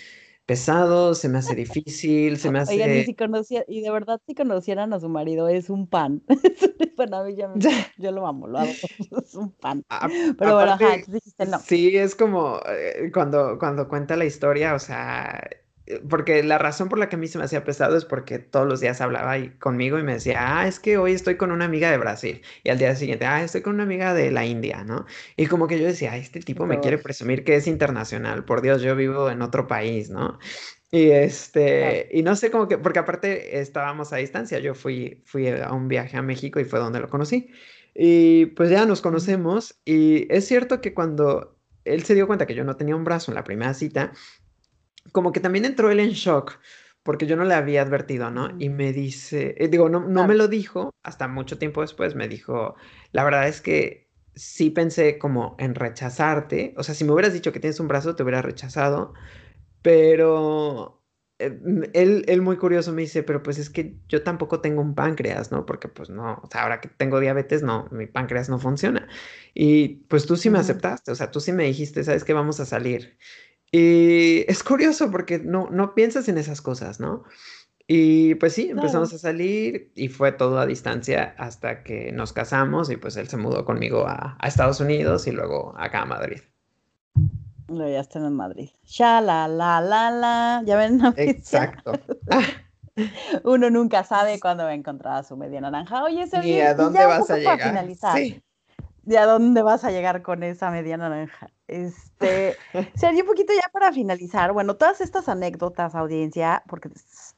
pesado, se me hace difícil, se me [laughs] hace... Oigan, y, si conocía, y de verdad si conocieran a su marido, es un pan. [laughs] bueno, yo, [laughs] yo, lo amo, lo amo, es un pan. Pero bueno, ajá, dijiste no. Sí, es como eh, cuando, cuando cuenta la historia, o sea, porque la razón por la que a mí se me hacía pesado es porque todos los días hablaba ahí conmigo y me decía, ah, es que hoy estoy con una amiga de Brasil. Y al día siguiente, ah, estoy con una amiga de la India, ¿no? Y como que yo decía, este tipo me quiere presumir que es internacional. Por Dios, yo vivo en otro país, ¿no? Y este, y no sé cómo que, porque aparte estábamos a distancia. Yo fui, fui a un viaje a México y fue donde lo conocí. Y pues ya nos conocemos. Y es cierto que cuando él se dio cuenta que yo no tenía un brazo en la primera cita, como que también entró él en shock, porque yo no le había advertido, ¿no? Y me dice, eh, digo, no, no me lo dijo, hasta mucho tiempo después me dijo, la verdad es que sí pensé como en rechazarte, o sea, si me hubieras dicho que tienes un brazo, te hubiera rechazado, pero eh, él, él, muy curioso me dice, pero pues es que yo tampoco tengo un páncreas, ¿no? Porque pues no, o sea, ahora que tengo diabetes, no, mi páncreas no funciona. Y pues tú sí me aceptaste, o sea, tú sí me dijiste, ¿sabes qué? Vamos a salir. Y es curioso porque no, no piensas en esas cosas, ¿no? Y pues sí, empezamos a salir y fue todo a distancia hasta que nos casamos y pues él se mudó conmigo a, Estados Unidos y luego acá a Madrid. Lo ya está en Madrid. Ya la la la la. Ya ven. [laughs] Exacto. Uno nunca sabe cuándo va a encontrar a su media naranja. Oye, Sergio, ¿y a dónde vas a llegar? Finalizar. Sí. ¿De a dónde vas a llegar con esa media naranja? Este, [laughs] Sergio, un poquito ya para finalizar, bueno, todas estas anécdotas, audiencia, porque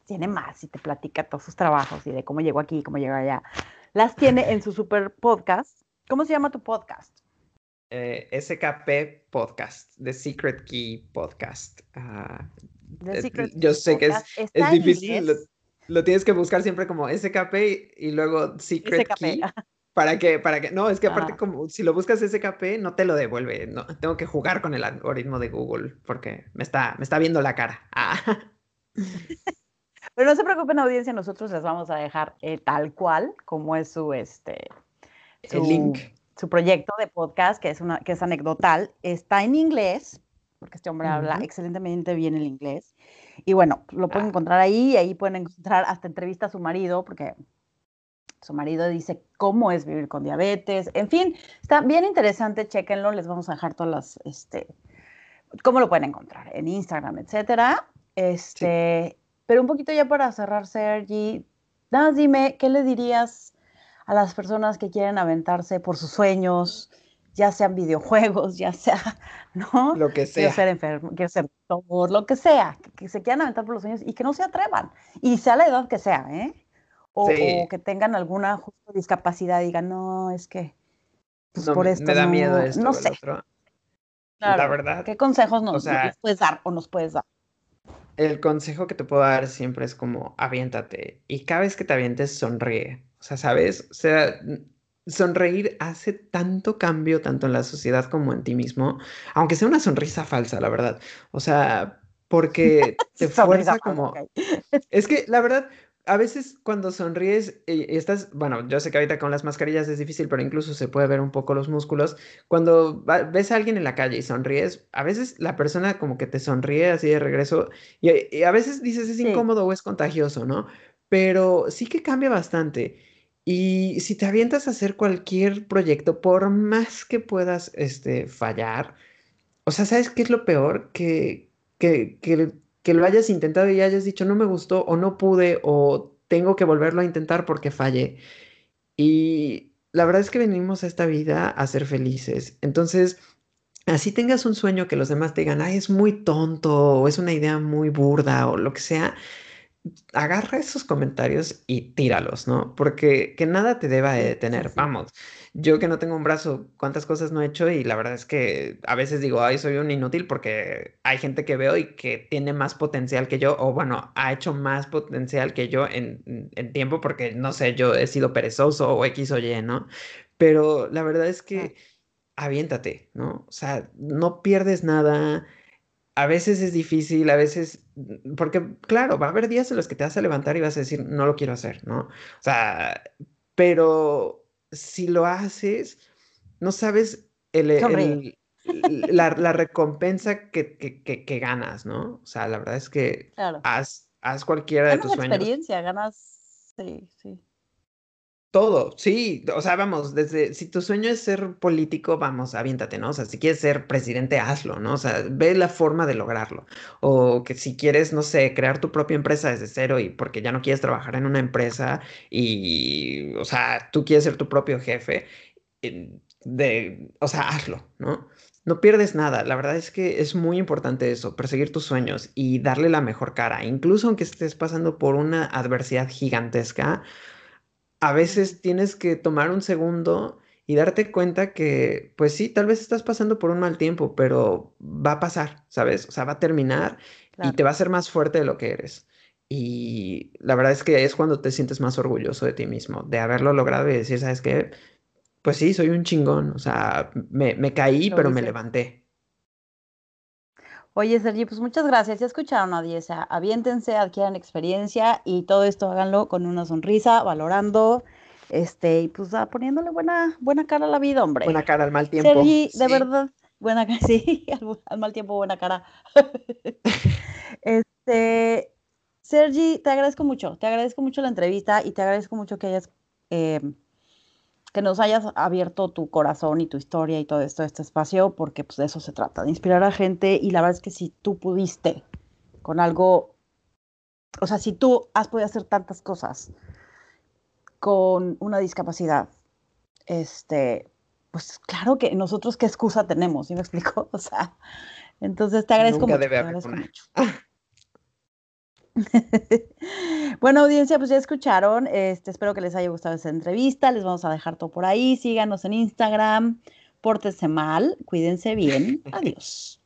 tiene más y te platica todos sus trabajos y de cómo llegó aquí, cómo llegó allá, las tiene en su super podcast. ¿Cómo se llama tu podcast? Eh, SKP Podcast, The Secret Key Podcast. Uh, yo sé que es, es difícil, lo, tienes que buscar siempre como SKP y luego Secret Key. Para que, para que, no, es que aparte como si lo buscas SKP no te lo devuelve, no, tengo que jugar con el algoritmo de Google porque me está, me está viendo la cara. Ah. Pero no se preocupen audiencia, nosotros les vamos a dejar eh, tal cual como es su, este, el link. su proyecto de podcast, que es, una, que es anecdotal, está en inglés, porque este hombre habla excelentemente bien el inglés. Y bueno, lo pueden ah. encontrar ahí, y ahí pueden encontrar hasta entrevista a su marido, porque su marido dice cómo es vivir con diabetes. En fin, está bien interesante, chéquenlo, les vamos a dejar todas las, este, cómo lo pueden encontrar en Instagram, etcétera. Este, pero un poquito ya para cerrar, Sergi, nada, dime, ¿qué le dirías a las personas que quieren aventarse por sus sueños, ya sean videojuegos, ya sea, [laughs] ¿no? Lo que sea. Quiero ser enfermo, quiero ser doctor, lo que sea, que, se quieran aventar por los sueños y que no se atrevan, y sea la edad que sea, ¿eh? O, que tengan alguna justo discapacidad y digan, no, es que, pues por esto me da miedo esto, no sé. la verdad. ¿Qué consejos nos, puedes dar o nos puedes dar? El consejo que te puedo dar siempre es como aviéntate y cada vez que te avientes sonríe. O sea, ¿sabes? O sea, sonreír hace tanto cambio tanto en la sociedad como en ti mismo, aunque sea una sonrisa falsa, la verdad. O sea, porque [laughs] te fuerza como... Es que, la verdad, a veces cuando sonríes y estás, bueno, yo sé que ahorita con las mascarillas es difícil, pero incluso se puede ver un poco los músculos. Cuando ves a alguien en la calle y sonríes, a veces la persona como que te sonríe así de regreso y, a veces dices es incómodo o es contagioso, ¿no? Pero sí que cambia bastante. Y si te avientas a hacer cualquier proyecto, por más que puedas este, fallar, o sea, ¿sabes qué es lo peor? Que, que, que que lo hayas intentado y hayas dicho no me gustó o no pude o tengo que volverlo a intentar porque fallé. Y la verdad es que venimos a esta vida a ser felices. Entonces, así tengas un sueño que los demás te digan, ay, es muy tonto o es una idea muy burda o lo que sea, agarra esos comentarios y tíralos, ¿no? Porque que nada te deba detener. Vamos, yo que no tengo un brazo, cuántas cosas no he hecho y la verdad es que a veces digo, ay, soy un inútil porque hay gente que veo y que tiene más potencial que yo, o bueno, ha hecho más potencial que yo en, tiempo porque, no sé, yo he sido perezoso o X o Y, ¿no? Pero la verdad es que aviéntate, ¿no? O sea, no pierdes nada a veces es difícil, a veces, mm, porque claro, va a haber días en los que te vas a levantar y vas a decir, no lo quiero hacer, ¿no? O sea, pero si lo haces, no sabes el, la, recompensa que, ganas, ¿no? O sea, la verdad es que haz, haz, cualquiera de tus sueños. experiencia, ganas, sí, sí. Todo, sí, o sea, vamos, desde, si tu sueño es ser político, vamos, aviéntate, ¿no? O sea, si quieres ser presidente, hazlo, ¿no? O sea, ve la forma de lograrlo. O que si quieres, no sé, crear tu propia empresa desde cero y porque ya no quieres trabajar en una empresa y, o sea, tú quieres ser tu propio jefe, de, o sea, hazlo, ¿no? No pierdes nada, la verdad es que es muy importante eso, perseguir tus sueños y darle la mejor cara, incluso aunque estés pasando por una adversidad gigantesca a veces tienes que tomar un segundo y darte cuenta que, pues sí, tal vez estás pasando por un mal tiempo, pero va a pasar, ¿sabes? O sea, va a terminar y te va a hacer más fuerte de lo que eres. Y la verdad es que es cuando te sientes más orgulloso de ti mismo, de haberlo logrado y decir, ¿sabes qué? Pues sí, soy un chingón, o sea, me, me caí, pero me levanté. Oye, Sergi, pues muchas gracias. Ya escucharon a Diesa. Aviéntense, adquieran experiencia y todo esto háganlo con una sonrisa, valorando, este, y pues ah, poniéndole buena, buena cara a la vida, hombre. Buena cara al mal tiempo. Sergi, de verdad, buena cara, [laughs] sí, al, mal tiempo, buena cara. [laughs] este, Sergi, te agradezco mucho, te agradezco mucho la entrevista y te agradezco mucho que hayas eh, que nos hayas abierto tu corazón y tu historia y todo esto, este espacio, porque pues de eso se trata, de inspirar a gente y la verdad es que si tú pudiste con algo, o sea, si tú has podido hacer tantas cosas con una discapacidad, este, pues claro que nosotros qué excusa tenemos, ¿sí me explico? [laughs] O sea, entonces te agradezco mucho. Te agradezco mucho. [laughs] [laughs] bueno, audiencia, pues ya escucharon. Este, espero que les haya gustado esta entrevista. Les vamos a dejar todo por ahí. Síganos en Instagram. Pórtense mal. Cuídense bien. [laughs] Adiós.